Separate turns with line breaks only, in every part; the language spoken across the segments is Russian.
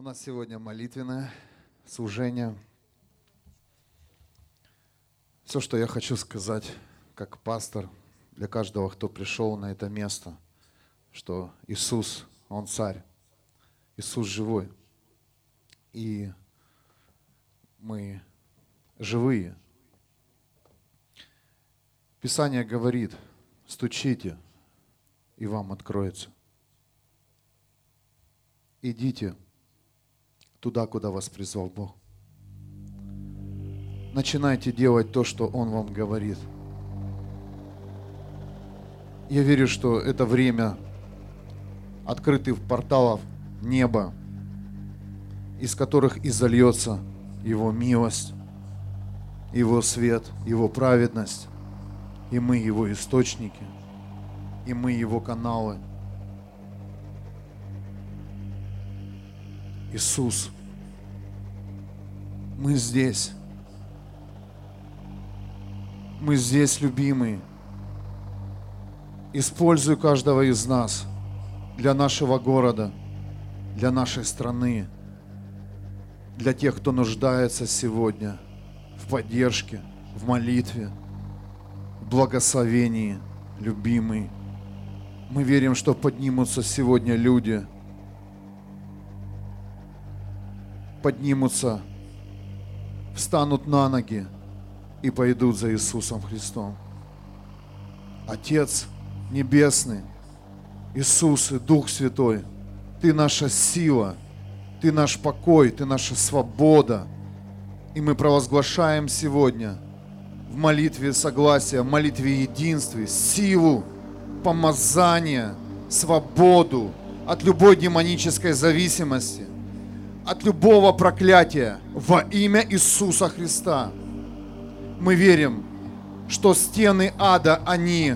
У нас сегодня молитвенное служение. Все, что я хочу сказать, как пастор, для каждого, кто пришел на это место, что Иисус, Он царь, Иисус живой. И мы живые. Писание говорит, стучите, и вам откроется. Идите туда, куда вас призвал Бог. Начинайте делать то, что Он вам говорит. Я верю, что это время открытых порталов неба, из которых изольется Его милость, Его свет, Его праведность, и мы Его источники, и мы Его каналы – Иисус, мы здесь. Мы здесь, любимые. Используй каждого из нас для нашего города, для нашей страны, для тех, кто нуждается сегодня в поддержке, в молитве, в благословении, любимый. Мы верим, что поднимутся сегодня люди – поднимутся, встанут на ноги и пойдут за Иисусом Христом. Отец Небесный, Иисус и Дух Святой, Ты наша сила, Ты наш покой, Ты наша свобода. И мы провозглашаем сегодня в молитве согласия, в молитве единстве, силу, помазание, свободу от любой демонической зависимости, от любого проклятия во имя Иисуса Христа. Мы верим, что стены ада, они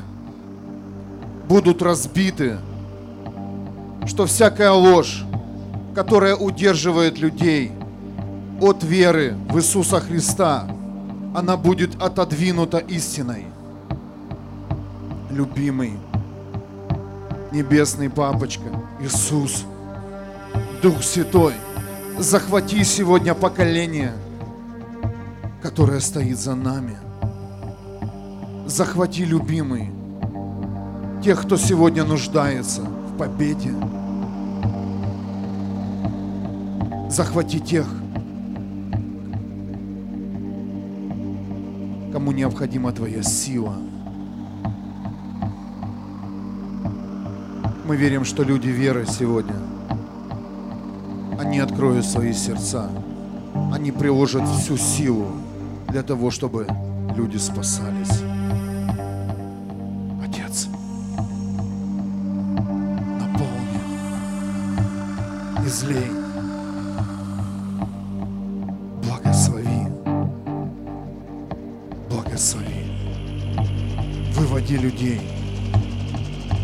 будут разбиты, что всякая ложь, которая удерживает людей от веры в Иисуса Христа, она будет отодвинута истиной. Любимый, Небесный Папочка, Иисус, Дух Святой – захвати сегодня поколение, которое стоит за нами. Захвати, любимый, тех, кто сегодня нуждается в победе. Захвати тех, кому необходима Твоя сила. Мы верим, что люди веры сегодня – они откроют свои сердца, они приложат всю силу для того, чтобы люди спасались. Отец, наполни, излей, благослови, благослови, выводи людей,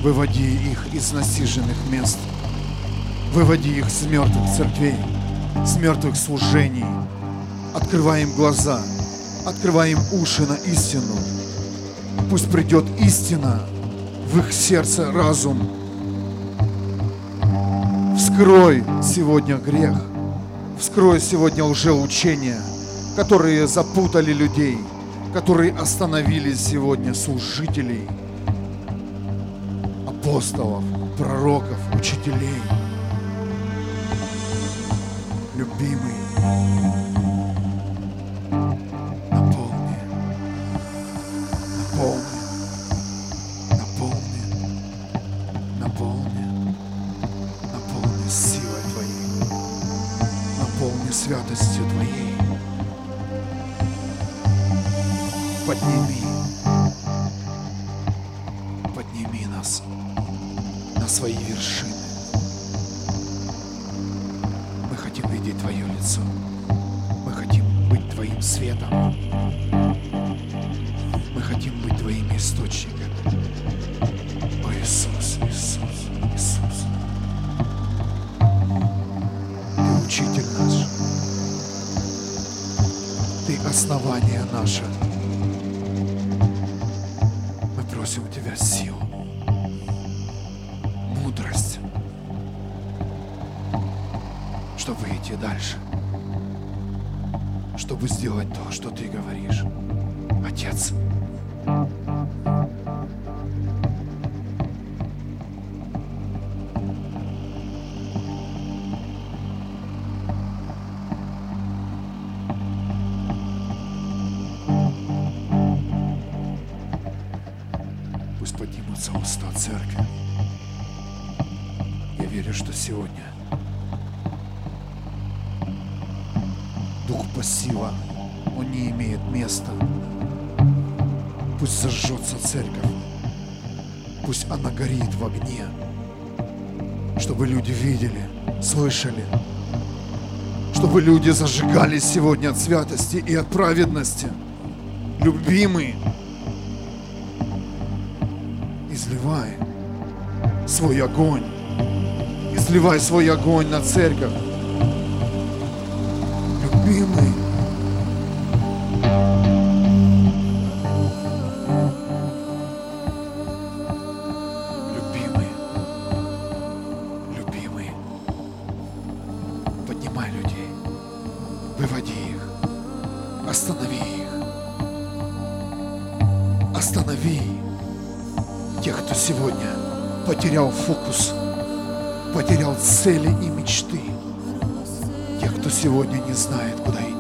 выводи их из насиженных мест – Выводи их с мертвых церквей, с мертвых служений. Открывай им глаза, открывай им уши на истину. Пусть придет истина в их сердце, разум. Вскрой сегодня грех, вскрой сегодня лжеучения, которые запутали людей, которые остановили сегодня служителей, апостолов, пророков, учителей – слышали. Чтобы люди зажигались сегодня от святости и от праведности. Любимый, изливай свой огонь. Изливай свой огонь на церковь. Фокус, потерял цели и мечты, тех, кто сегодня не знает, куда идти,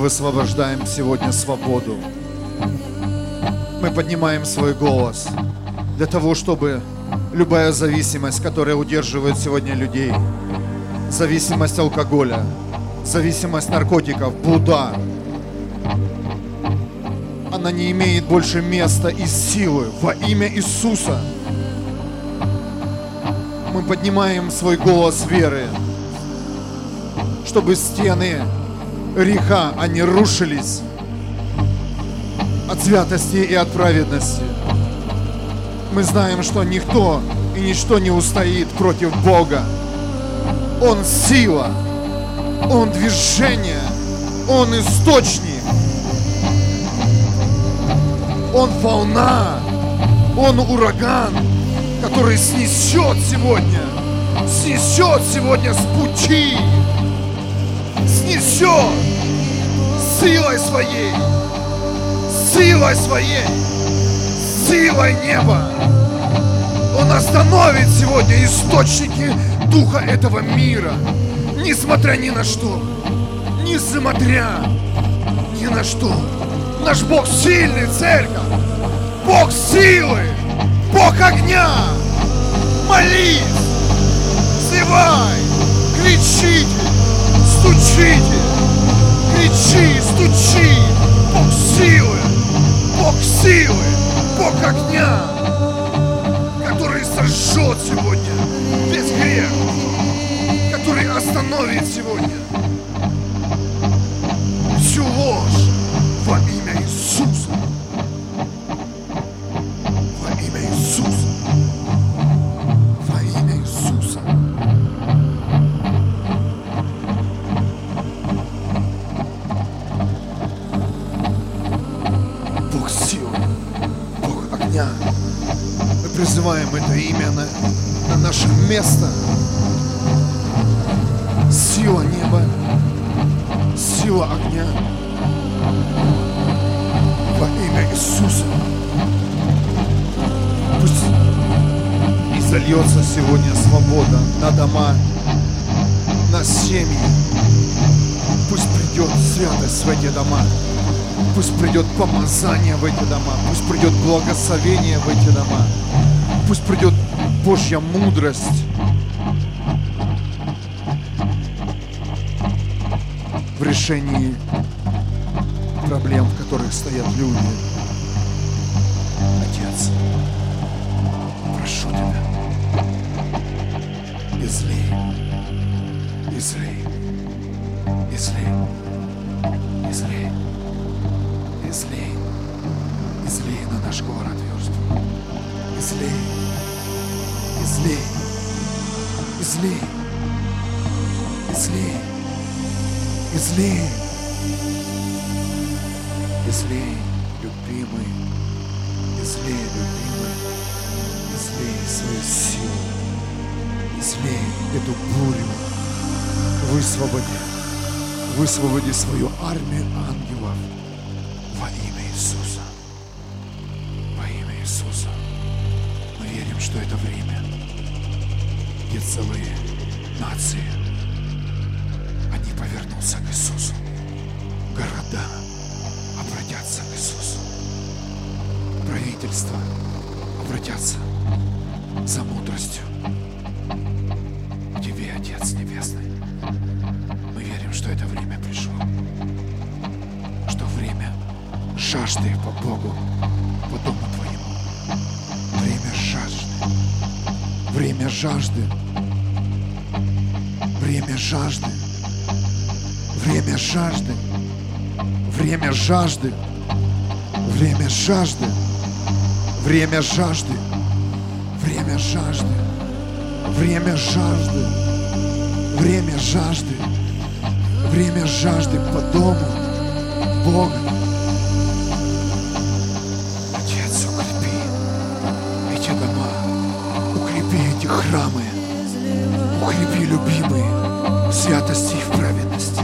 высвобождаем сегодня свободу. Мы поднимаем свой голос для того, чтобы любая зависимость, которая удерживает сегодня людей, зависимость алкоголя, зависимость наркотиков, блуда, она не имеет больше места и силы во имя Иисуса. Мы поднимаем свой голос веры, чтобы стены греха, они рушились от святости и от праведности. Мы знаем, что никто и ничто не устоит против Бога. Он сила, Он движение, Он источник, Он волна, Он ураган, который снесет сегодня, снесет сегодня с пути, снесет силой своей, силой своей, силой неба. Он остановит сегодня источники духа этого мира, несмотря ни на что, несмотря ни на что. Наш Бог сильный, церковь, Бог силы, Бог огня. Молись, взывай, кричите, стучите, кричи, стучи. Бог силы, Бог силы, Бог огня, который сожжет сегодня весь грех, который остановит сегодня помазание в эти дома, пусть придет благословение в эти дома, пусть придет Божья мудрость. в решении проблем, в которых стоят люди. Отец, прошу Тебя, излей, излей, излей, излей, излей, излей на наш город Верст. Излей, излей, излей, излей, излей, излей, любимый, излей, любимый, излей свою силу, излей эту бурю, высвободи, высвободи свою армию ангелов что это время, где целые нации, они повернутся к Иисусу. Города обратятся к Иисусу. Правительства обратятся за мудростью жажды. Время жажды. Время жажды. Время жажды. Время жажды. Время жажды. Время жажды. Время жажды. Время жажды. Время жажды по дому Бога. Храмы. Укрепи, любимые, святости и в праведности.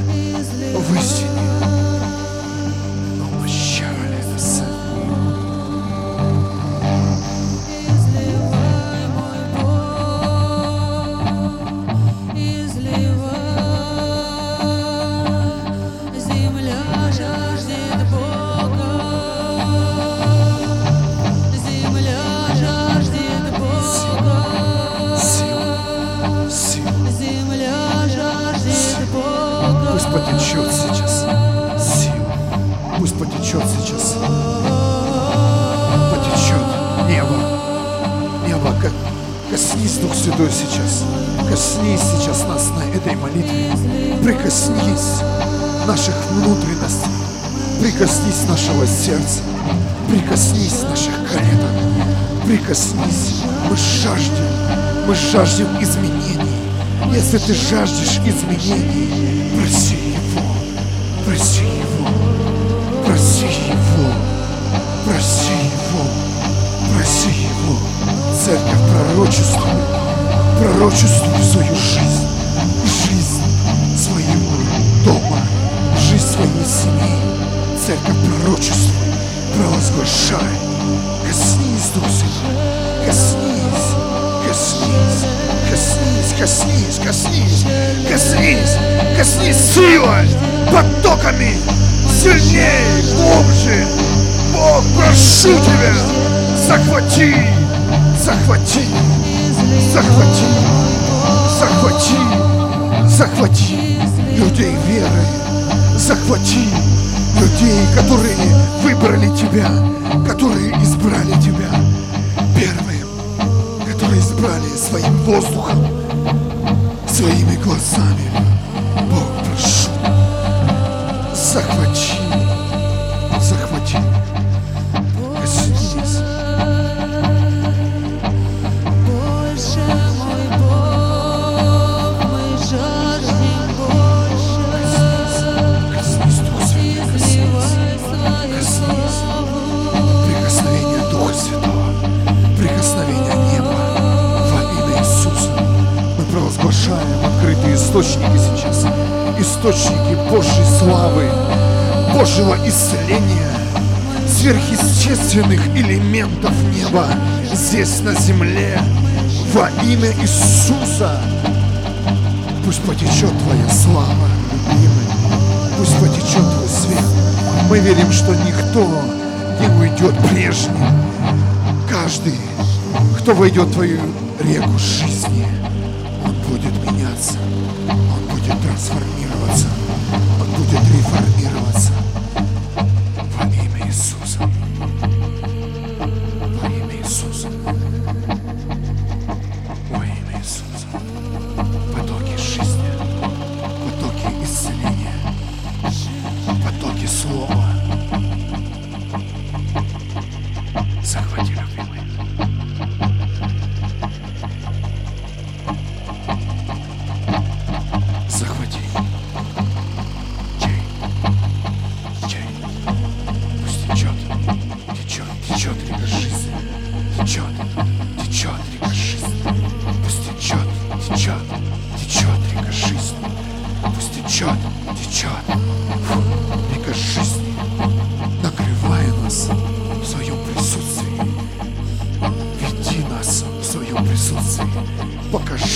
Жаждем. Мы жаждем изменений. Если ты жаждешь изменений, проси Его. Проси Его. Проси Его. Проси Его. Проси Его. Церковь пророчествует. Пророчествуй свою жизнь. Жизнь своего дома. Жизнь своей семьи. Церковь пророчествуй. Провозглашай. Коснись. Коснись. Коснись. Коснись. Силой. Потоками. Сильнее. Глубже. Бог, прошу тебя. Захвати. Захвати. Захвати. Захвати. Захвати людей веры. Захвати людей, которые выбрали тебя, которые избрали тебя первым, которые избрали своим воздухом, своими глазами. Бог, прошу, захвати, захвати, источники сейчас, источники Божьей славы, Божьего исцеления, сверхъестественных элементов неба здесь на земле. Во имя Иисуса. Пусть потечет Твоя слава, любимый, пусть потечет Твой свет, Мы верим, что никто не уйдет прежним. Каждый, кто войдет в твою реку жизни, он будет меняться, трансформироваться, он будет реформироваться.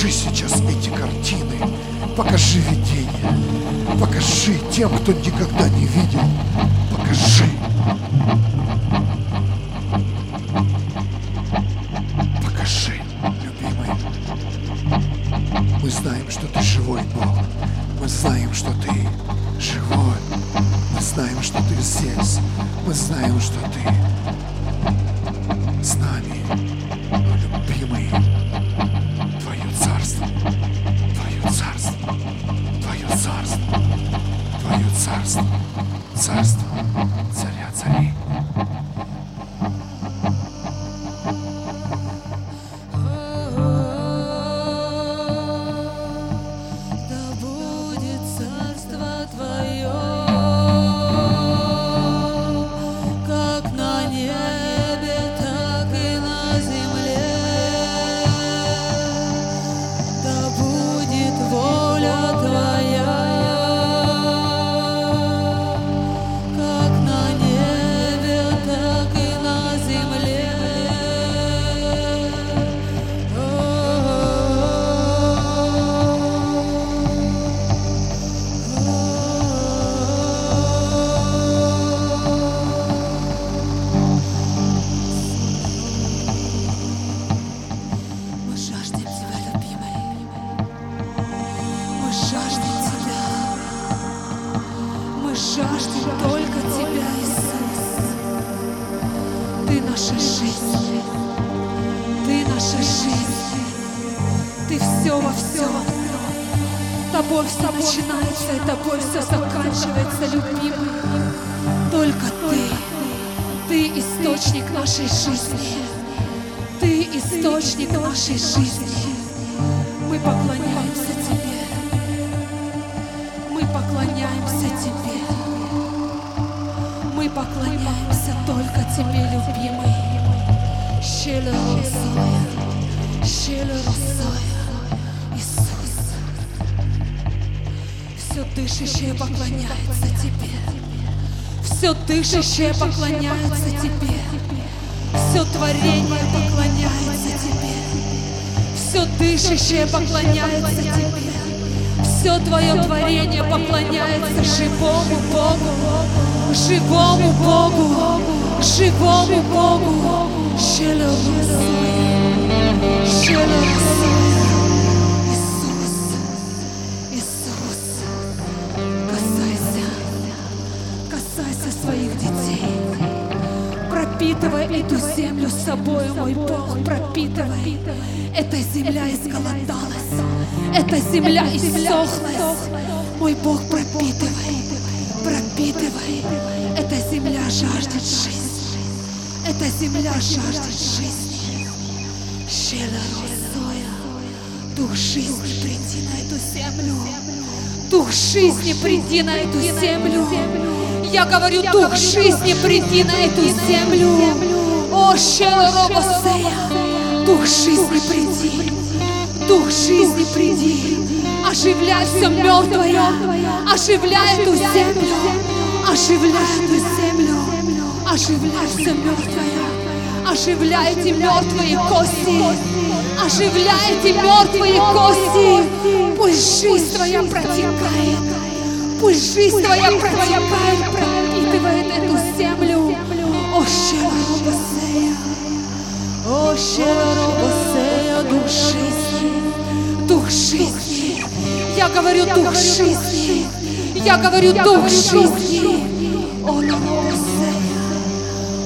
Покажи сейчас эти картины. Покажи видение. Покажи тем, кто никогда не видел. Покажи.
Нашей жизни. Ты источник нашей жизни. Мы поклоняемся Тебе. Мы поклоняемся Тебе. Мы поклоняемся только Тебе, любимый. Щеле росоя, щеле росоя, Иисус. Все дышащее поклоняется Тебе. Все дышащее поклоняется Тебе. Все творение поклоняется Тебе. Все дышащее поклоняется Тебе. Все Твое творение поклоняется живому Богу, живому Богу, живому Богу. Щелорусуя, щелорусуя. Иисус, эту землю собой, мой Бог, пропитывай. Эта земля изголодалась, эта земля иссохлась. Мой Бог, пропитывай, пропитывай. Эта земля жаждет жизни. Эта земля жаждет жизни. Щела росоя. Дух жизни, приди на эту землю. Дух жизни, приди на эту землю. Я говорю, Дух жизни, приди на эту землю. О, Шелоробосея, Дух жизни, приди. Дух жизни, приди. Оживляй все мертвое. Оживляй эту землю. Оживляй эту землю. Оживляй все мертвое. Оживляйте мертвые кости. Оживляйте мертвые кости. Пусть жизнь твоя протекает. Пусть жизнь твоя протекает, пропитывает эту землю. О, Шелоробосея, о, Шелоробосея, дух жизни, дух жизни. Я говорю, дух жизни, я говорю, дух жизни. О, Лоробосея,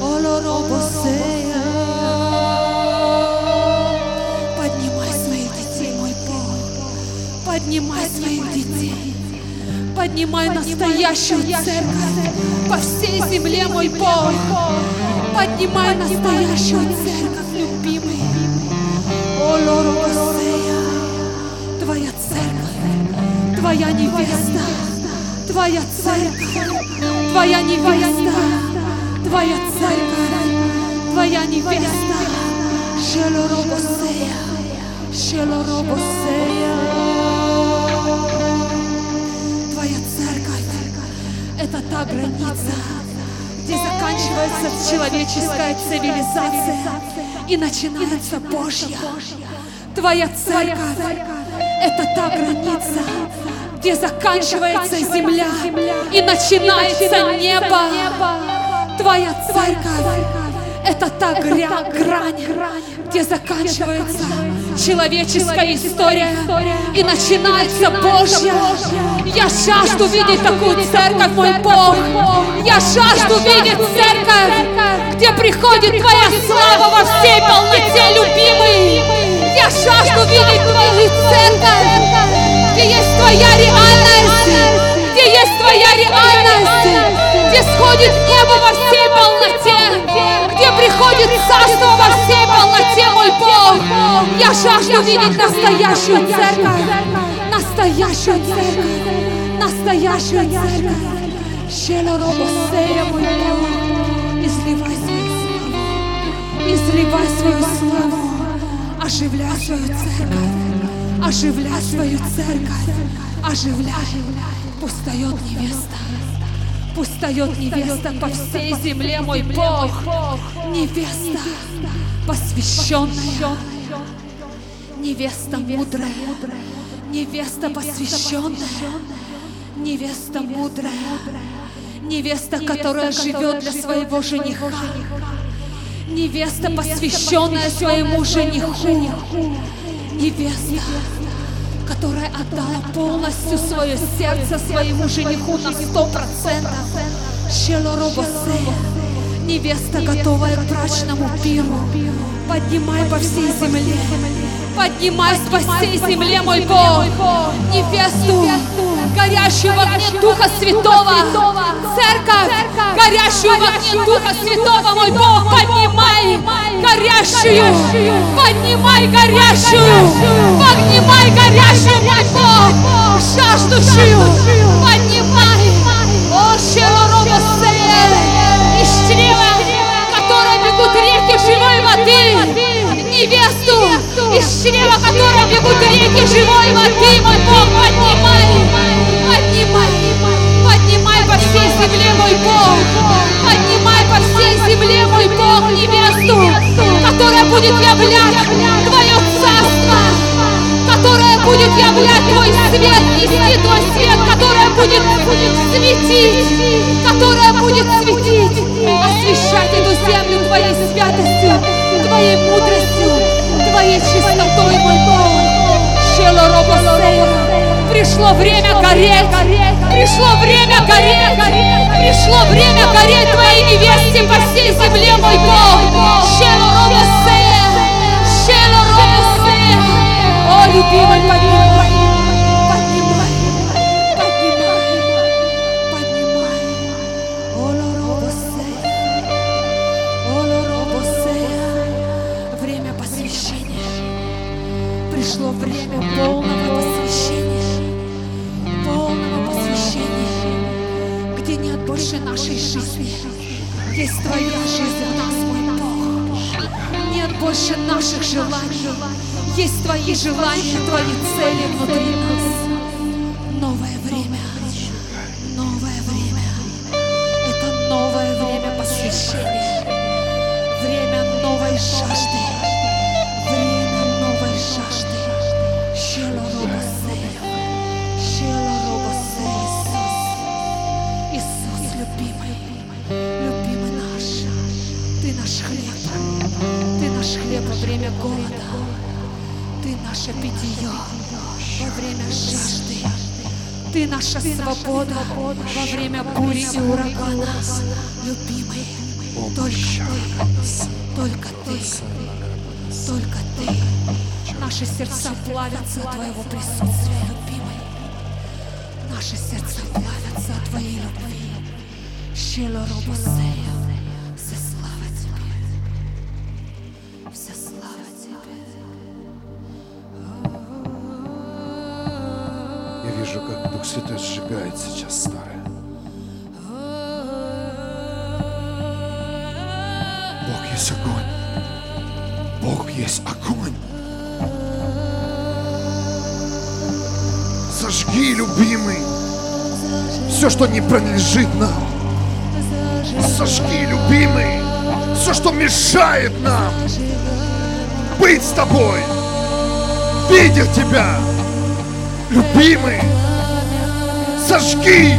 о, Лоробосея. Поднимай своих детей, мой Бог, поднимай своих Поднимай настоящую церковь по всей земле, мой Бог. Поднимай настоящую церковь, любимый. О, Лоросея, Твоя церковь, Твоя невеста, Твоя церковь, Твоя невеста, Твоя церковь, Твоя невеста. Шелоробосея, Шелоробосея. Та граница, где заканчивается человеческая цивилизация и начинается Божья. Твоя церковь – это та граница, где заканчивается земля и начинается небо. Твоя церковь – это та гря- грань, где заканчивается человеческая история и начинается Божья. Я жажду видеть такую церковь, мой Бог. Я жажду видеть церковь, где приходит Твоя слава во всей полноте, любимый. Я жажду видеть Твою церковь, где есть Твоя реальность, где есть Твоя реальность, где сходит небо во всей полноте, где приходит царство во всей полноте, мой Бог. Я жажду видеть настоящую церковь, настоящую церковь, настоящую церковь. Шелоробосея, мой Бог, изливай свою славу, изливай свою славу, оживляй свою церковь, оживляй свою церковь, оживляй. Пустает невеста, пустает невеста по всей земле, мой Бог, невеста посвященная, невеста мудрая, невеста посвященная, невеста мудрая, невеста, которая живет для своего жениха, невеста, посвященная своему жениху, невеста, которая отдала полностью свое сердце своему жениху на сто процентов. Невеста, готовая к брачному пиру, поднимай по всей земле, поднимай по всей земле, мой Бог, невесту, горящую в огне Духа Святого, церковь, горящую в огне Духа Святого, мой Бог, поднимай горящую, поднимай горящую, поднимай горящую, Бог, жаждущую, поднимай, из чрева, которой бегут реки живой воды, невесту, из чрева которой бегут реки живой воды, мой Бог, поднимай, поднимай, поднимай по всей земле, мой Бог, поднимай по всей земле, мой Бог, невесту, которая будет являть Твое царство, будет являть Твой свет, нести Твой свет, которая будет светить, которая будет светить, освещать эту землю Твоей святостью, Твоей мудростью, Твоей чистотой, мой Бог. Пришло время гореть, пришло время гореть, пришло время гореть Твоей невесте по всей земле, мой Бог. Свобода во время бури и урагана. Любимый, только ты, только ты, только ты. Наши сердца плавятся от Твоего присутствия, любимый. Наши сердца плавятся от Твоей любви. Щело робосея.
Любимый, все, что не принадлежит нам. Сожги, любимый, все, что мешает нам быть с тобой, видеть тебя, любимый. Сожги,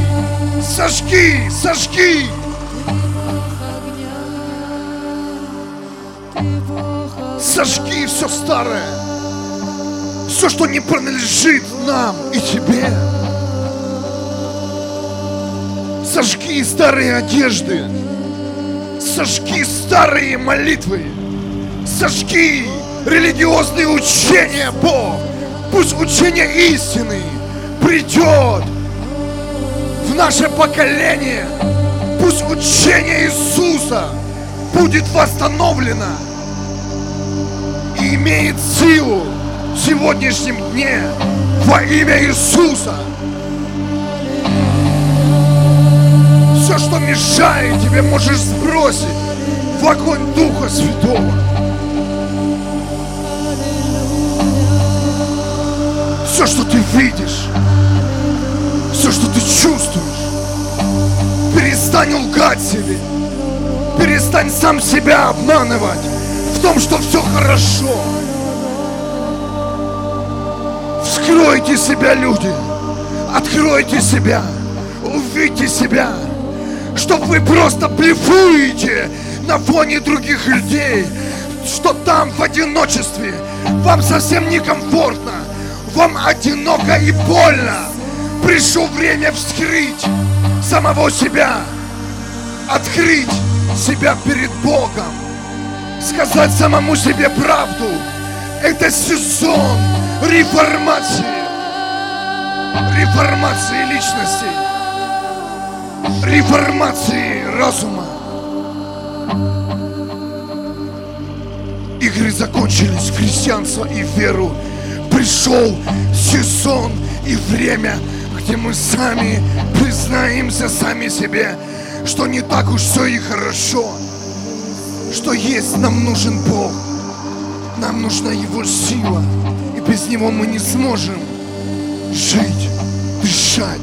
сожги, сожги. Сожги все старое, все, что не принадлежит нам и тебе. Сожги старые одежды, сожги старые молитвы, сожги религиозные учения, Бог. Пусть учение истины придет в наше поколение. Пусть учение Иисуса будет восстановлено и имеет силу в сегодняшнем дне во имя Иисуса. Все, что мешает тебе, можешь сбросить в огонь Духа Святого. Все, что ты видишь, все, что ты чувствуешь, перестань лгать себе. Перестань сам себя обманывать в том, что все хорошо. Вскройте себя, люди. Откройте себя. Увидьте себя. Что вы просто блефуете на фоне других людей. Что там в одиночестве вам совсем некомфортно. Вам одиноко и больно. Пришло время вскрыть самого себя. Открыть себя перед Богом. Сказать самому себе правду. Это сезон реформации. Реформации личности. Реформации разума. Игры закончились, христианство и веру. Пришел сезон и время, где мы сами признаемся сами себе, что не так уж все и хорошо, что есть нам нужен Бог, нам нужна Его сила, без Него мы не сможем жить, дышать.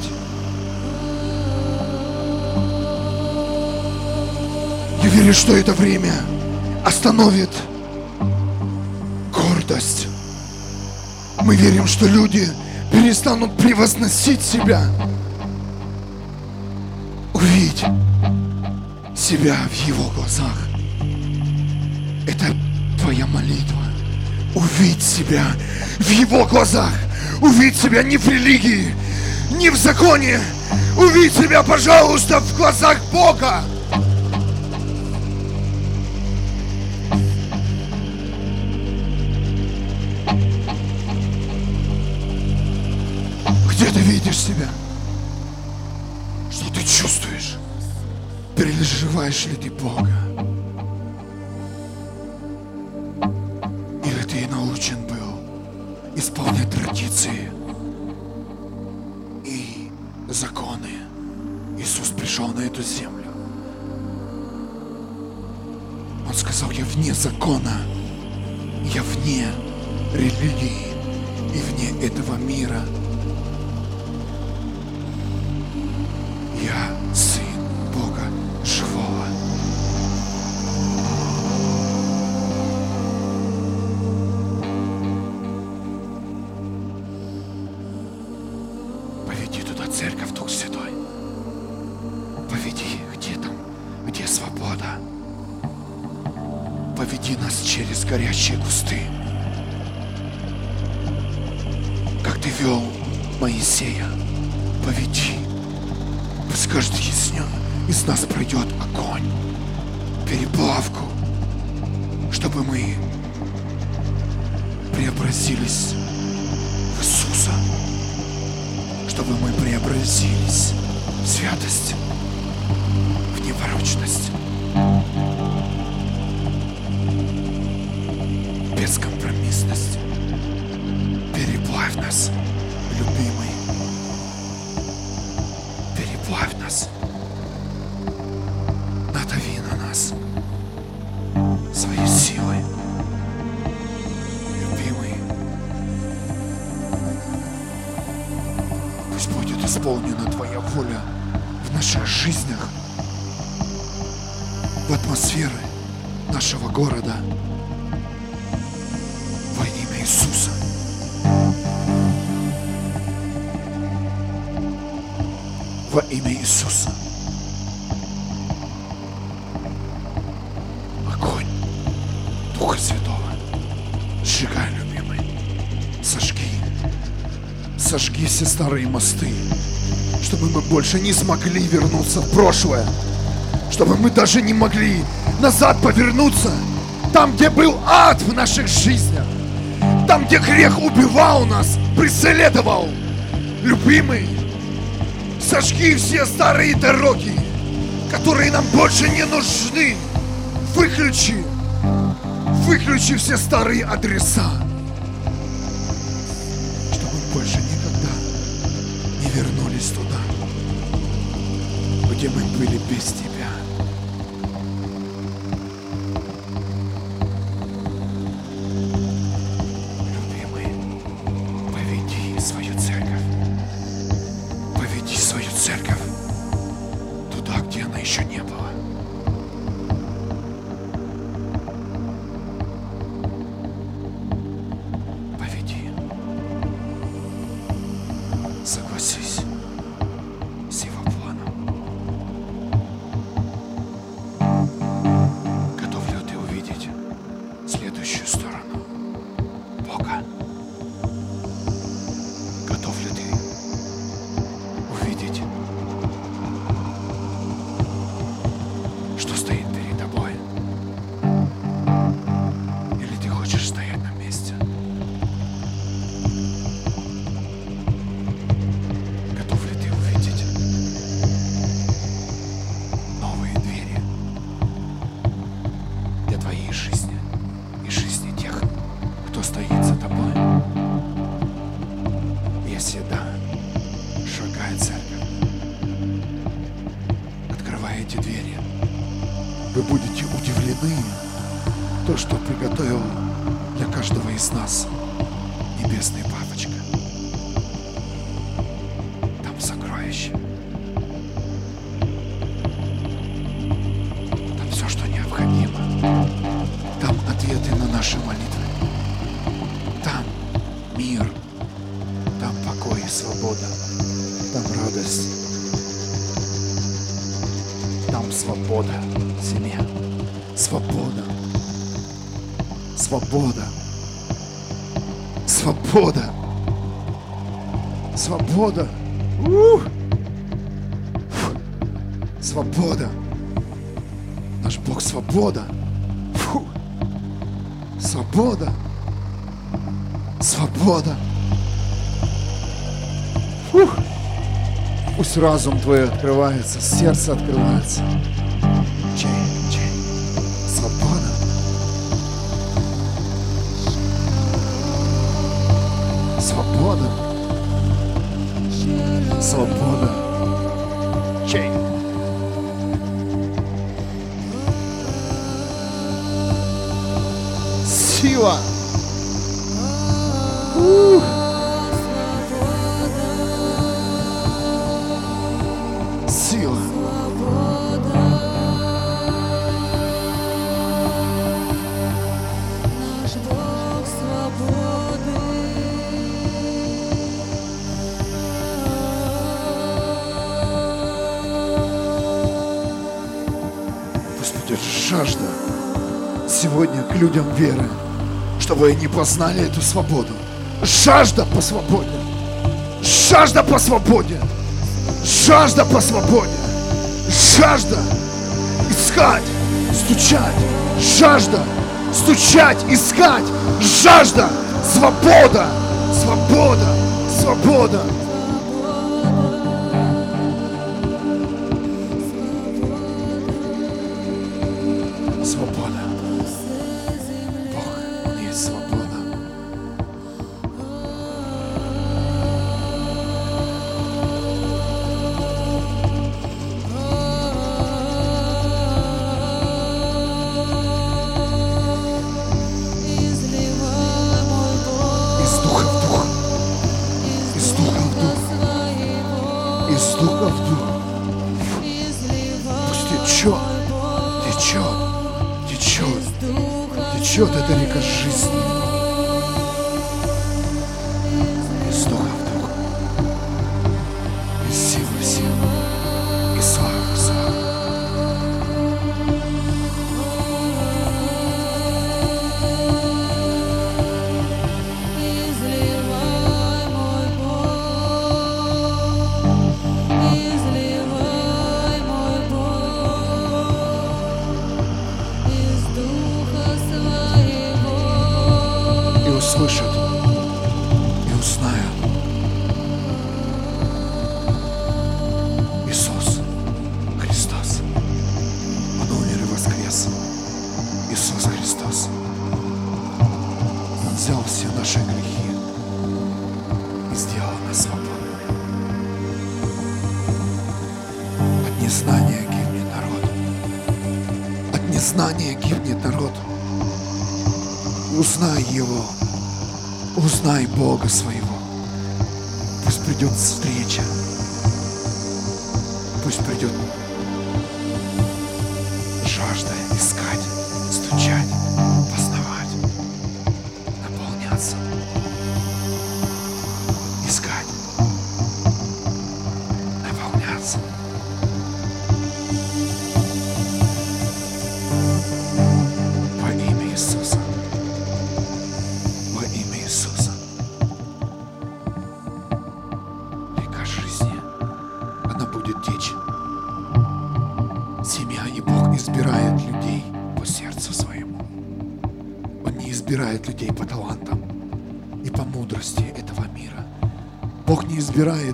Я верю, что это время остановит гордость. Мы верим, что люди перестанут превозносить себя. Увидеть себя в Его глазах. Это твоя молитва. Увидеть себя в Его глазах. Увидеть себя не в религии, не в законе. Увидеть себя, пожалуйста, в глазах Бога. Где ты видишь себя? Что ты чувствуешь? Переживаешь ли ты Бога? Традиции и законы? Иисус пришел на эту землю. Он сказал, я вне закона, я вне религии кусты. Как ты вел Моисея, поведи. Пусть каждый из, нё- из нас пройдет огонь, переплавку, чтобы мы преобразились в Иисуса, чтобы мы преобразились в святость, в непорочность, бескомпромиссность. Переплавь нас, любимый. Старые мосты. Чтобы мы больше не смогли вернуться в прошлое. Чтобы мы даже не могли назад повернуться. Там, где был ад в наших жизнях. Там, где грех убивал нас, преследовал. Любимый, сожги все старые дороги, которые нам больше не нужны. Выключи, выключи все старые адреса, Свобода. Ух! Фу. Свобода. Наш Бог свобода. Фу. Свобода. Свобода. Фух. Пусть разум твой открывается, сердце открывается. Чей, чей. Свобода. Свобода. Свобода. Чей. Сила. Ух. Сегодня к людям веры, чтобы они познали эту свободу. Жажда по свободе. Жажда по свободе. Жажда по свободе. Жажда искать, стучать. Жажда стучать, искать. Жажда, свобода, свобода, свобода.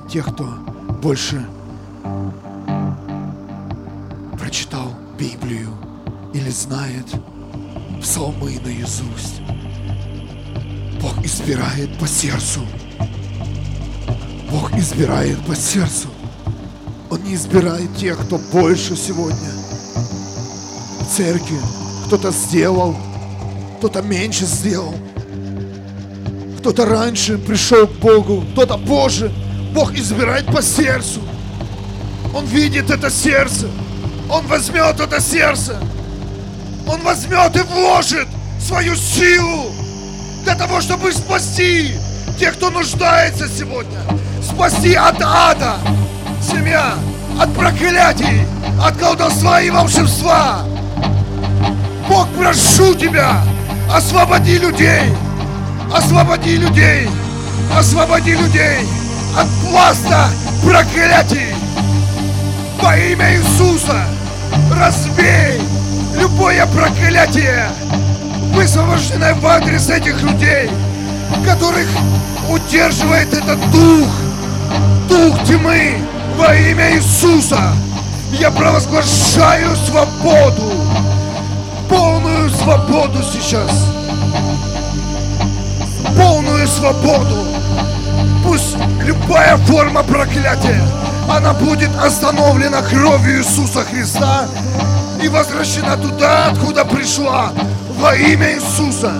Тех, кто больше прочитал Библию или знает псалмы наизусть. Бог избирает по сердцу. Бог избирает по сердцу. Он не избирает тех, кто больше сегодня в церкви. Кто-то сделал, кто-то меньше сделал. Кто-то раньше пришел к Богу, кто-то позже. Бог избирает по сердцу. Он видит это сердце. Он возьмет это сердце. Он возьмет и вложит свою силу для того, чтобы спасти тех, кто нуждается сегодня. Спасти от ада семья, от проклятий, от колдовства и волшебства. Бог, прошу тебя, освободи людей, освободи людей, освободи людей от пласта проклятий. Во имя Иисуса разбей любое проклятие, высвобожденное в адрес этих людей, которых удерживает этот дух, дух тьмы во имя Иисуса. Я провозглашаю свободу, полную свободу сейчас, полную свободу. Пусть любая форма проклятия, она будет остановлена кровью Иисуса Христа и возвращена туда, откуда пришла, во имя Иисуса.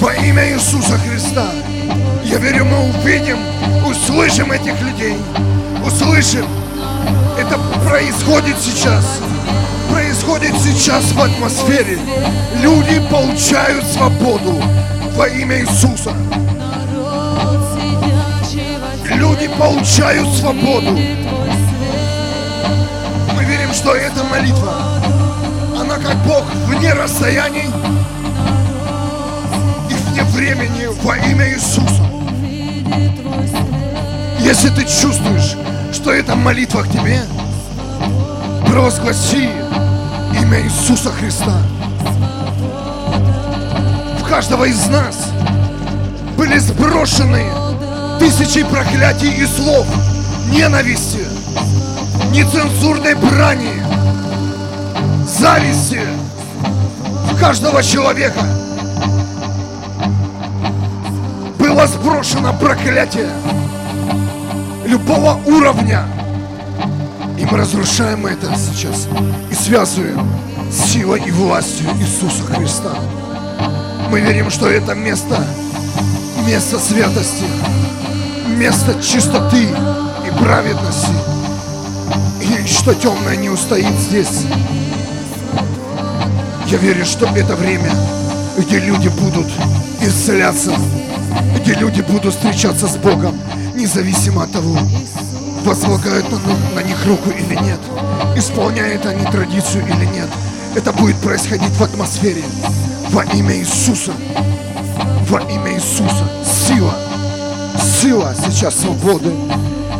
Во имя Иисуса Христа. Я верю, мы увидим, услышим этих людей. Услышим. Это происходит сейчас. Происходит сейчас в атмосфере. Люди получают свободу во имя Иисуса. Люди получают свободу. Мы верим, что эта молитва, она как Бог вне расстояний и вне времени во имя Иисуса. Если ты чувствуешь, что эта молитва к тебе, провозгласи имя Иисуса Христа. В каждого из нас были сброшены тысячи проклятий и слов, ненависти, нецензурной брани, зависти в каждого человека было сброшено проклятие любого уровня. И мы разрушаем это сейчас и связываем с силой и властью Иисуса Христа. Мы верим, что это место, место святости, место чистоты и праведности. И что темное не устоит здесь. Я верю, что это время, где люди будут исцеляться, где люди будут встречаться с Богом, независимо от того, возлагают на, на них руку или нет, исполняют они традицию или нет. Это будет происходить в атмосфере. Во имя Иисуса. Во имя Иисуса. Сила. Сила сейчас свободы.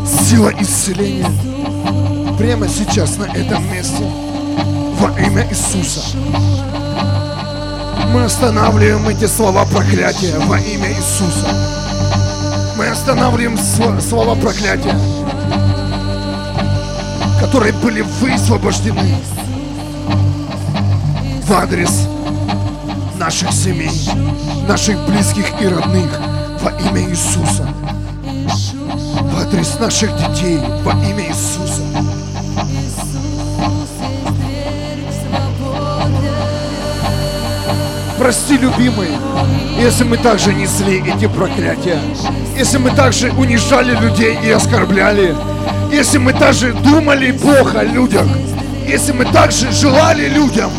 Сила исцеления. Прямо сейчас на этом месте. Во имя Иисуса. Мы останавливаем эти слова проклятия во имя Иисуса. Мы останавливаем слова проклятия, которые были высвобождены в адрес наших семей, наших близких и родных во имя Иисуса. В адрес наших детей во имя Иисуса. Прости, любимый, если мы также несли эти проклятия, если мы также унижали людей и оскорбляли, если мы также думали плохо о людях, если мы также желали людям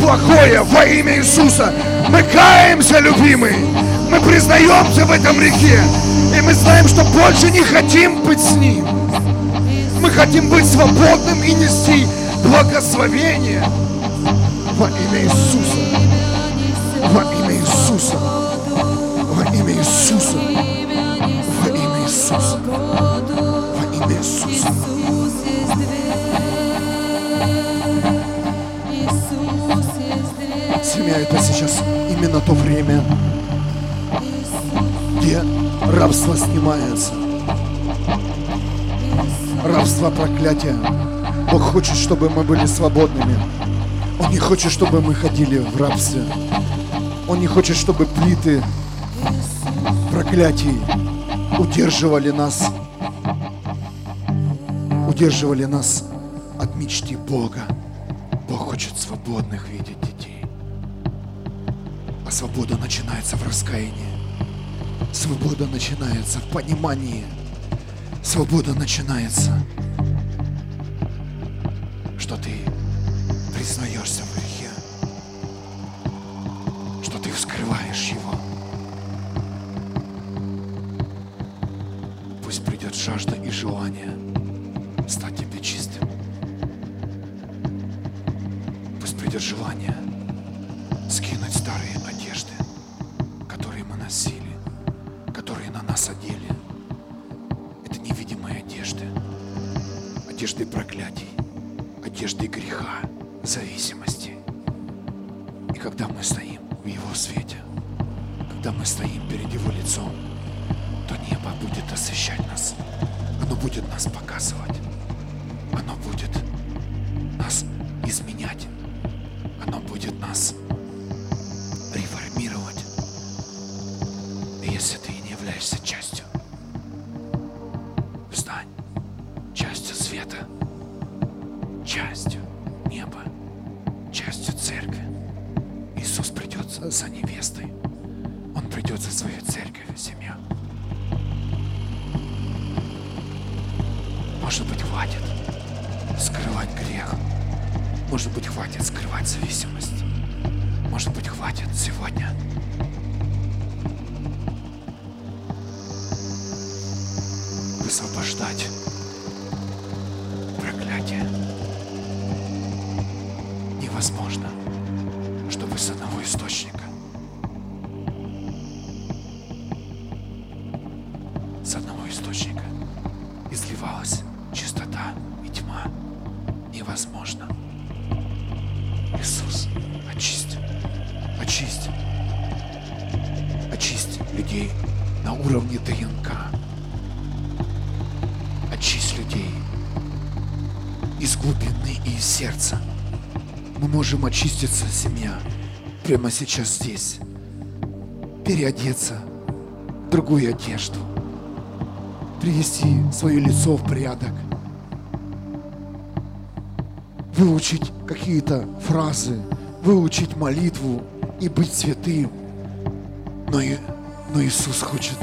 плохое во имя Иисуса, мы каемся, любимый, мы признаемся в этом реке, и мы знаем, что больше не хотим быть с Ним. Мы хотим быть свободным и нести благословение во имя Иисуса. Во имя Иисуса. Во имя Иисуса. Во имя Иисуса. Во имя Иисуса. Семья, это сейчас именно то время, где рабство снимается. Рабство проклятия. Бог хочет, чтобы мы были свободными. Он не хочет, чтобы мы ходили в рабстве. Он не хочет, чтобы плиты проклятий удерживали нас, удерживали нас от мечты Бога. Бог хочет свободных видеть детей. А свобода начинается в раскаянии. Свобода начинается в понимании. Свобода начинается, что ты будет нас показывать. очиститься семья прямо сейчас здесь. Переодеться в другую одежду. Привести свое лицо в порядок. Выучить какие-то фразы, выучить молитву и быть святым. Но, и, но Иисус хочет,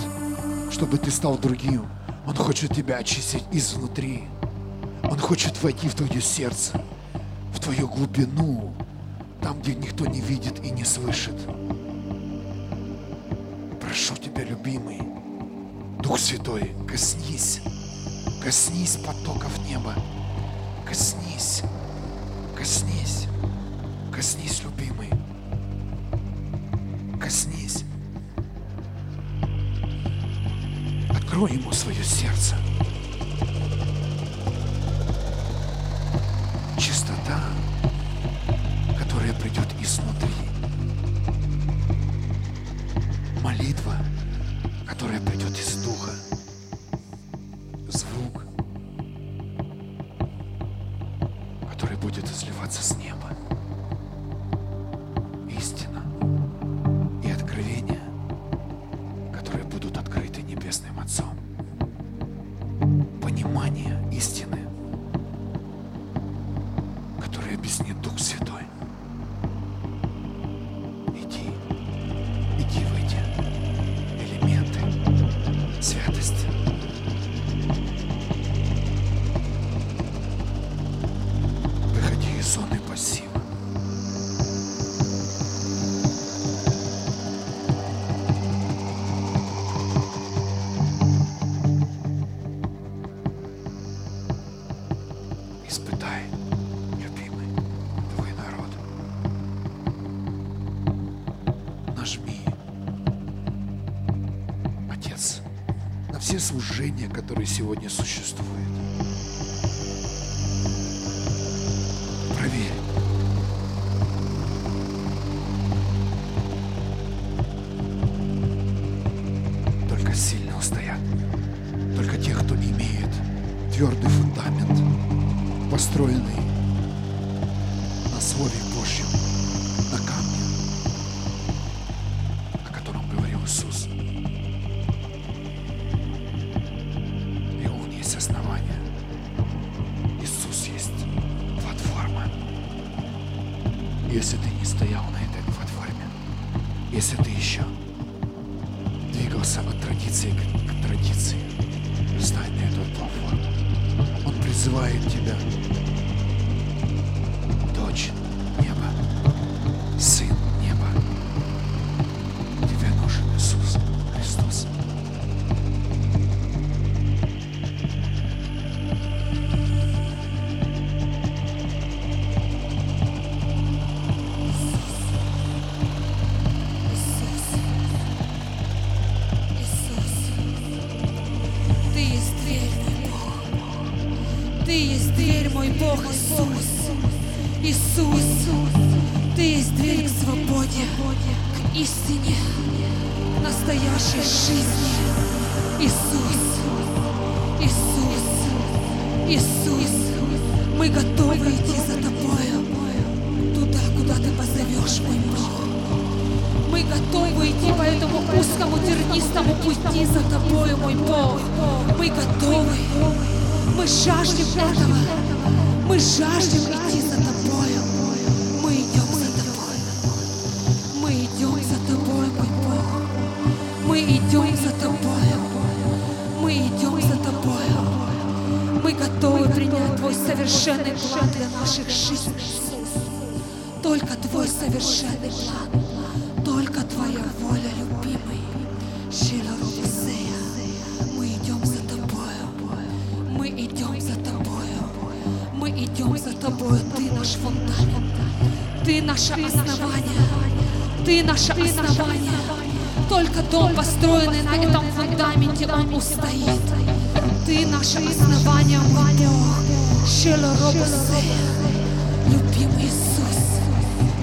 чтобы ты стал другим. Он хочет тебя очистить изнутри. Он хочет войти в твое сердце, в твою глубину, там, где никто не видит и не слышит. Прошу тебя, любимый, Дух Святой, коснись, коснись потоков неба, коснись, коснись, коснись, любимый, коснись. Открой ему свое сердце. есть основание. Иисус есть платформа. Если ты он
устоит. Ты наше основание, мой Бог. Щело Любимый Иисус,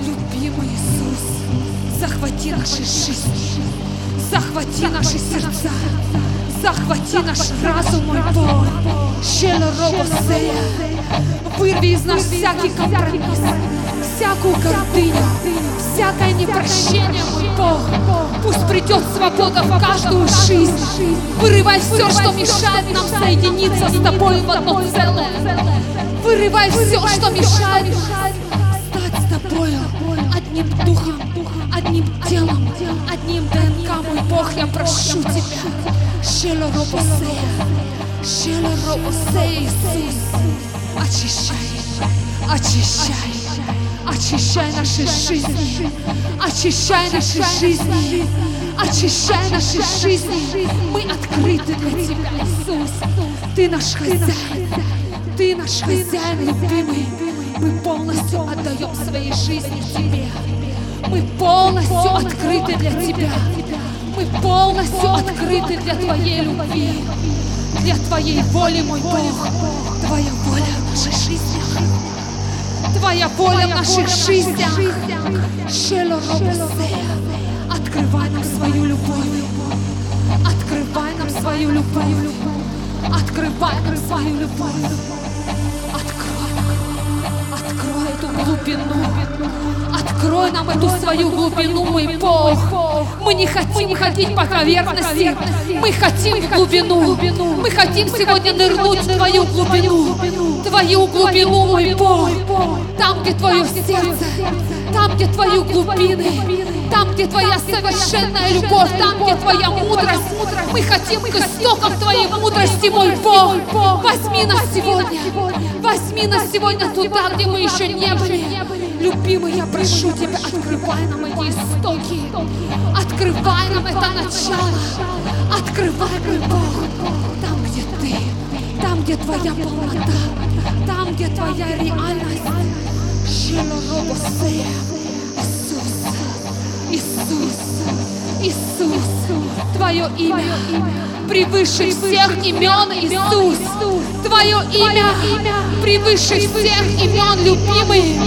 любимый Иисус, захвати наши жизни, захвати наши сердца, захвати наш разум, мой Бог. Щело Вырви из нас всякий компромисс, всякую гордыню, всякое непрощение, мой Бог. Пусть придет свобода в каждую жизнь. Вырывай все, что мешает нам соединиться с Тобой в одно целое. Вырывай все, что мешает стать с Тобою одним духом, одним телом, одним ДНК, мой Бог, я прошу Тебя. Шело Робосея, Шело Робосея, Иисус, очищай, очищай. Очищай наши жизни, очищай наши жизни, очищай наши жизни. Мы открыты для Тебя, Иисус. Ты наш хозяин, Ты наш хозяин, любимый. Мы полностью отдаем своей жизни Тебе. Мы полностью открыты для Тебя. Мы полностью открыты для Твоей любви, для Твоей воли, мой Бог. Твоя воля в нашей жизни. Твоя воля в наших жизнях. Открывай нам свою любовь. Открывай нам свою любовь. Открывай нам свою любовь. Эту глубину. Открой нам эту свою глубину, мой Бог. Мы не хотим ходить по поверхности. Мы хотим в глубину. Мы хотим сегодня нырнуть в Твою глубину. Твою глубину, мой Бог. Там, где Твое сердце. Там, где Твои глубины. Там, где Твоя совершенная любовь. Там, где Твоя мудрость. Мы хотим к истокам Твоей мудрости, мой Бог. Возьми нас сегодня. Возьми нас сегодня туда, где мы еще не были. Любимый, я прошу Тебя, открывай нам эти истоки. Открывай нам это начало. Открывай, мой Бог, там, где Ты, там, где Твоя полнота, там, где Твоя реальность. Иисус, Иисус, Иисус, Твое имя превыше всех имен, Иисус. Твое имя превыше всех имен, любимый.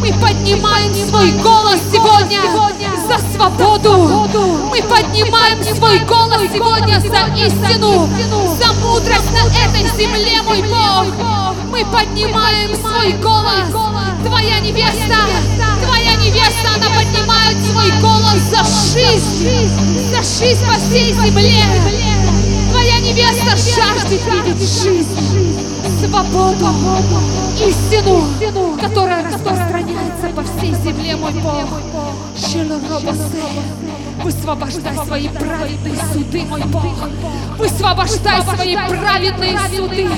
Мы поднимаем свой голос сегодня за свободу. Мы поднимаем свой голос сегодня за истину, за мудрость на этой земле, мой Бог. Мы поднимаем свой голос. Твоя невеста, она поднимает свой голос за жизнь, за жизнь по всей земле. Твоя невеста жаждет видеть жизнь, свободу, истину, которая распространяется по всей земле, мой Бог. Высвобождай свои праведные суды, мой Бог. Высвобождай свои праведные суды.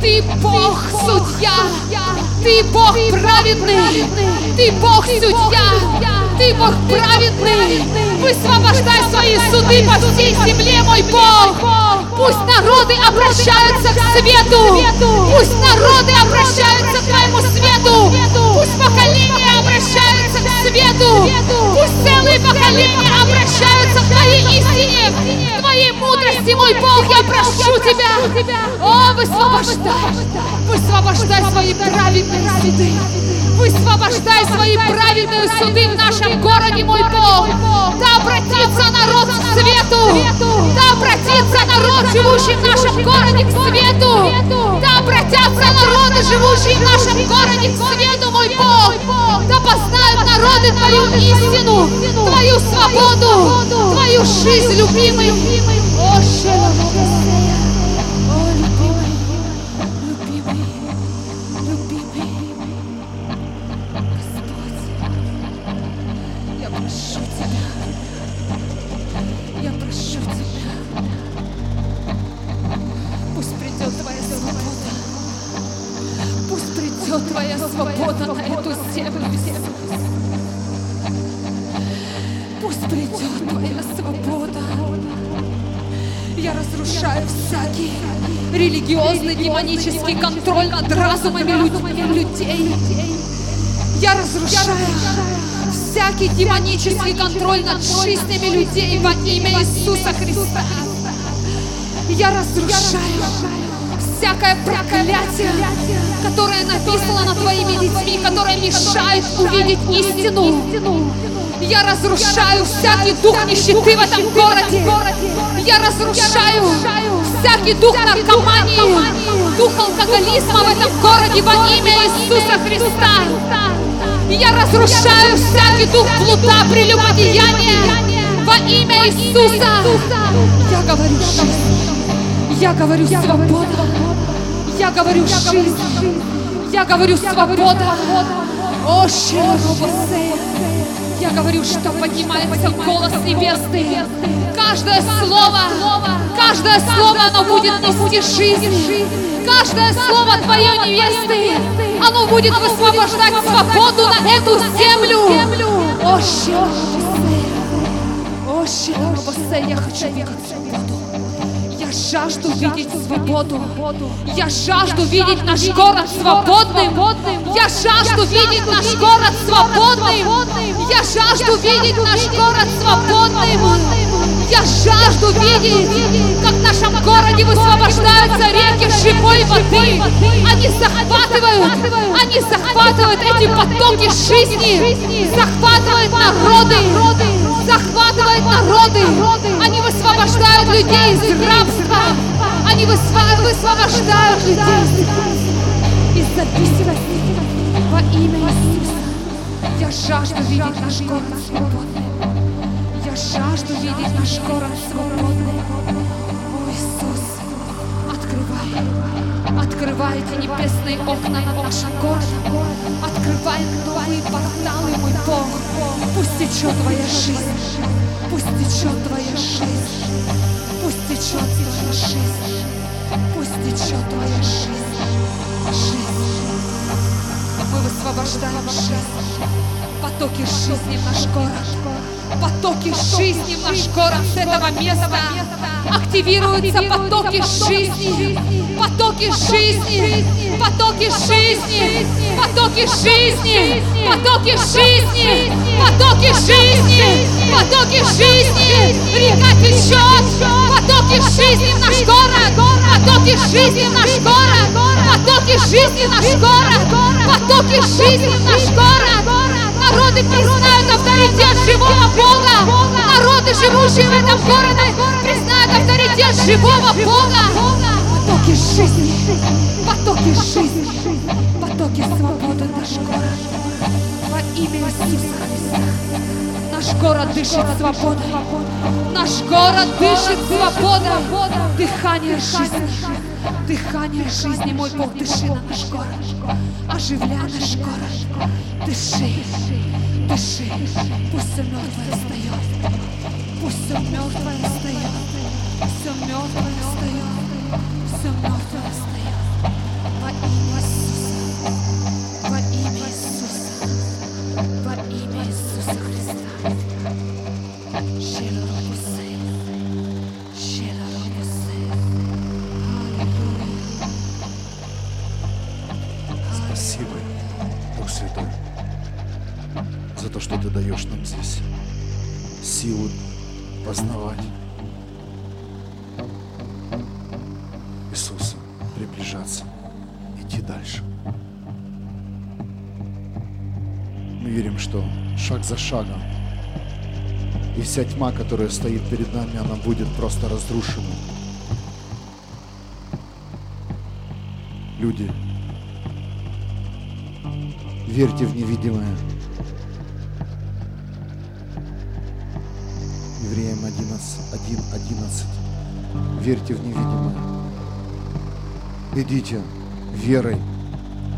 Ты Бог судья. Ты Бог праведный. Ты Бог судья. Ты Бог праведный. Высвобождай свои суды по всей земле, мой Бог. Пусть народы обращаются к свету. Пусть народы обращаются к Твоему свету. Пусть поколения обращаются свету. Пусть целые поколения обращаются к Твоей истине, к Твоей мудрости, мой Бог. Я прошу Тебя. О, высвобождай. Высвобождай свои праведные суды. Высвобождай свои праведные суды в нашем городе, мой Бог. Да обратится народ к свету. Да обратится народ, живущий в нашем городе, к свету. Да обратятся народы, живущие в нашем городе, к мой Бог. Да познают народы Твою истину, Твою свободу, Твою жизнь, любимый. О, религиозный демонический контроль над разумами людей. Я разрушаю всякий демонический контроль над жизнями людей во имя Иисуса Христа. Я разрушаю всякое проклятие, которое написано над твоими детьми, которое мешает увидеть истину. Я разрушаю всякий дух нищеты в этом городе. Я разрушаю всякий дух наркомании, дух алкоголизма в этом городе во имя Иисуса Христа. Я разрушаю всякий дух блуда, прелюбодеяния во имя Иисуса. Я говорю жизнь. Я говорю свобода. Я говорю жизнь. Я говорю свобода. О. Я говорю, что поднимается голос небесный. Каждое слово, каждое слово, оно будет нести жизнь. Каждое слово твое невесты, оно будет высвобождать свободу на эту землю. О. О, я хочу видеть свободу. Я жажду видеть свободу. Я жажду видеть наш город свободным. Я жажду видеть наш город свободным. Я жажду видеть наш город свободным. Я жажду видеть, как в нашем городе высвобождаются реки живой воды. Они захватывают, они захватывают эти потоки жизни, захватывают народы, захватывают народы. Они высвобождают людей из рабства. Они высво- высвобождают людей из зависимости во имя Иисуса. Я жажду видеть наш город свободным. Жажду видеть наш город свободным. О, Иисус, открывай, открывай эти небесные окна над нашим городом. Открывай новые порталы, мой Бог. Пусть течет Твоя жизнь. Пусть течет Твоя жизнь. Пусть течет Твоя жизнь. Пусть течет Твоя жизнь. Жизнь. Мы высвобождаем жизнь. Потоки жизни в наш город. Потоки жизни в наш город с этого места. Активируются потоки жизни. Потоки жизни. Потоки жизни. Потоки жизни. Потоки жизни. Потоки жизни. Потоки жизни. Река течет. Потоки жизни в наш город. Потоки жизни в наш город. Потоки жизни в наш город. Потоки жизни в наш город. Народы признают авторитет живого Бога. Народы, живущие в этом городе, признают авторитет живого Бога. Потоки жизни, потоки жизни, потоки свободы наш город. Во имя Иисуса Христа. Наш город дышит свободой. Наш город дышит свобода. Дыхание жизни. Дыхание жизни, мой Бог, дыши на наш город. Оживляй наш город. Дыши, дыши. Пусть все мертвое встает. Пусть все мертвое встает. Все мертвое встает. Все мертвое
познавать Иисуса, приближаться, идти дальше. Мы верим, что шаг за шагом и вся тьма, которая стоит перед нами, она будет просто разрушена. Люди, верьте в невидимое. Евреям 11, 1, 11. Верьте в невидимое. Идите верой,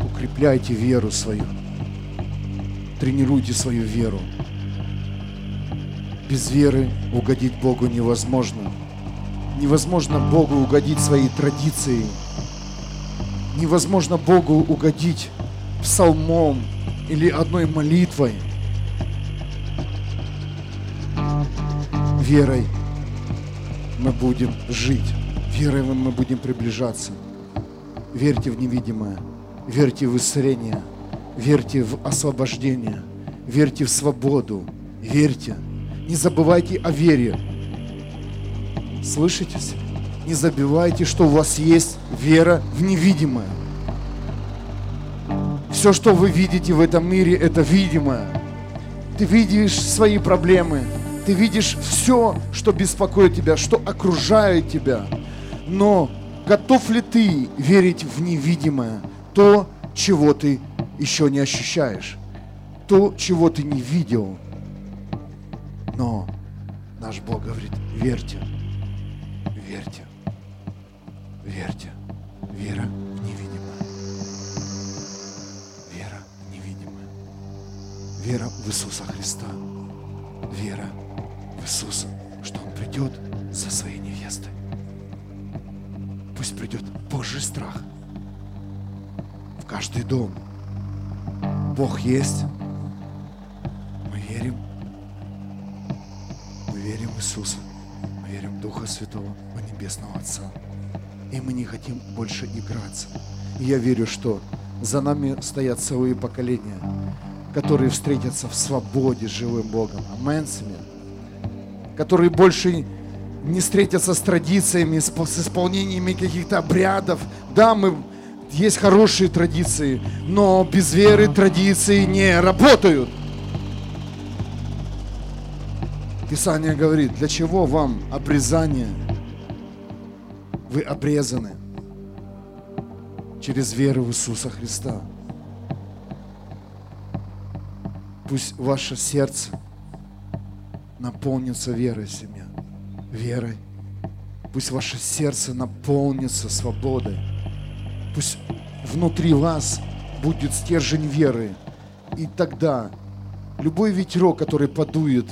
укрепляйте веру свою, тренируйте свою веру. Без веры угодить Богу невозможно. Невозможно Богу угодить своей традицией. Невозможно Богу угодить псалмом или одной молитвой. Верой мы будем жить, верой мы будем приближаться. Верьте в невидимое, верьте в исцеление, Верьте в освобождение. Верьте в свободу. Верьте. Не забывайте о вере. Слышите? Не забывайте, что у вас есть вера в невидимое. Все, что вы видите в этом мире, это видимое. Ты видишь свои проблемы, ты видишь все, что беспокоит тебя, что окружает тебя. Но готов ли ты верить в невидимое, то, чего ты еще не ощущаешь, то, чего ты не видел? Но наш Бог говорит, верьте, верьте, верьте. Вера в невидимое. Вера в невидимое. Вера в Иисуса Христа. Вера в Иисуса, что Он придет за своей невестой. Пусть придет Божий страх в каждый дом. Бог есть. Мы верим. Мы верим Иисуса. Мы верим Духа Святого, в Небесного Отца. И мы не хотим больше играться. И я верю, что за нами стоят целые поколения, которые встретятся в свободе с живым Богом. Амен, которые больше не встретятся с традициями, с, с исполнениями каких-то обрядов. Да, мы есть хорошие традиции, но без веры традиции не работают. Писание говорит, для чего вам обрезание? Вы обрезаны через веру в Иисуса Христа. Пусть ваше сердце наполнится верой, семья. Верой. Пусть ваше сердце наполнится свободой. Пусть внутри вас будет стержень веры. И тогда любой ветерок, который подует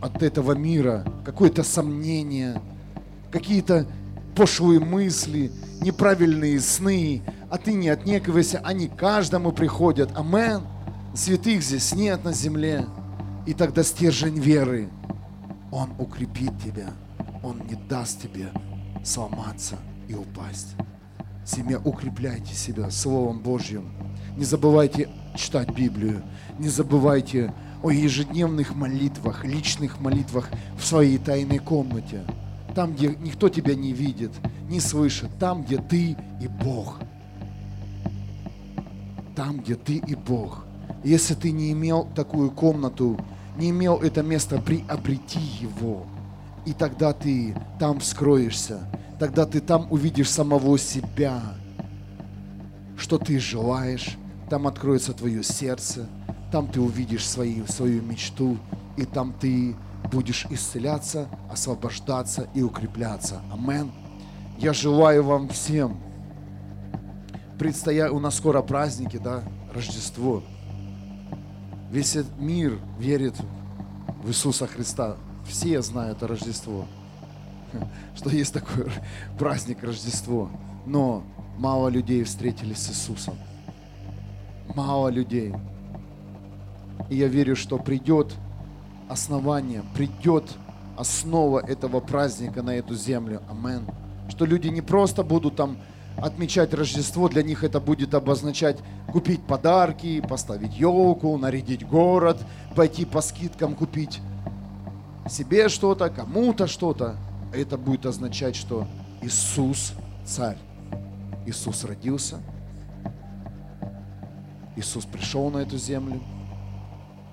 от этого мира, какое-то сомнение, какие-то пошлые мысли, неправильные сны, а ты не отнекивайся, они каждому приходят. Амен. Святых здесь нет на земле. И тогда стержень веры – он укрепит тебя. Он не даст тебе сломаться и упасть. Семья, укрепляйте себя Словом Божьим. Не забывайте читать Библию. Не забывайте о ежедневных молитвах, личных молитвах в своей тайной комнате. Там, где никто тебя не видит, не слышит. Там, где ты и Бог. Там, где ты и Бог. Если ты не имел такую комнату, не имел это место, приобрети его. И тогда ты там вскроешься, тогда ты там увидишь самого себя, что ты желаешь, там откроется твое сердце, там ты увидишь свои, свою мечту, и там ты будешь исцеляться, освобождаться и укрепляться. Амен. Я желаю вам всем, предстоя, у нас скоро праздники, да, Рождество. Весь мир верит в Иисуса Христа. Все знают о Рождество, что есть такой праздник Рождество. Но мало людей встретились с Иисусом. Мало людей. И я верю, что придет основание, придет основа этого праздника на эту землю. Амен. Что люди не просто будут там отмечать Рождество, для них это будет обозначать купить подарки, поставить елку, нарядить город, пойти по скидкам купить себе что-то, кому-то что-то. Это будет означать, что Иисус царь. Иисус родился. Иисус пришел на эту землю.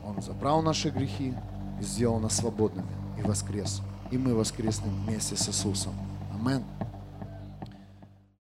Он забрал наши грехи и сделал нас свободными и воскрес. И мы воскреснем вместе с Иисусом. Аминь.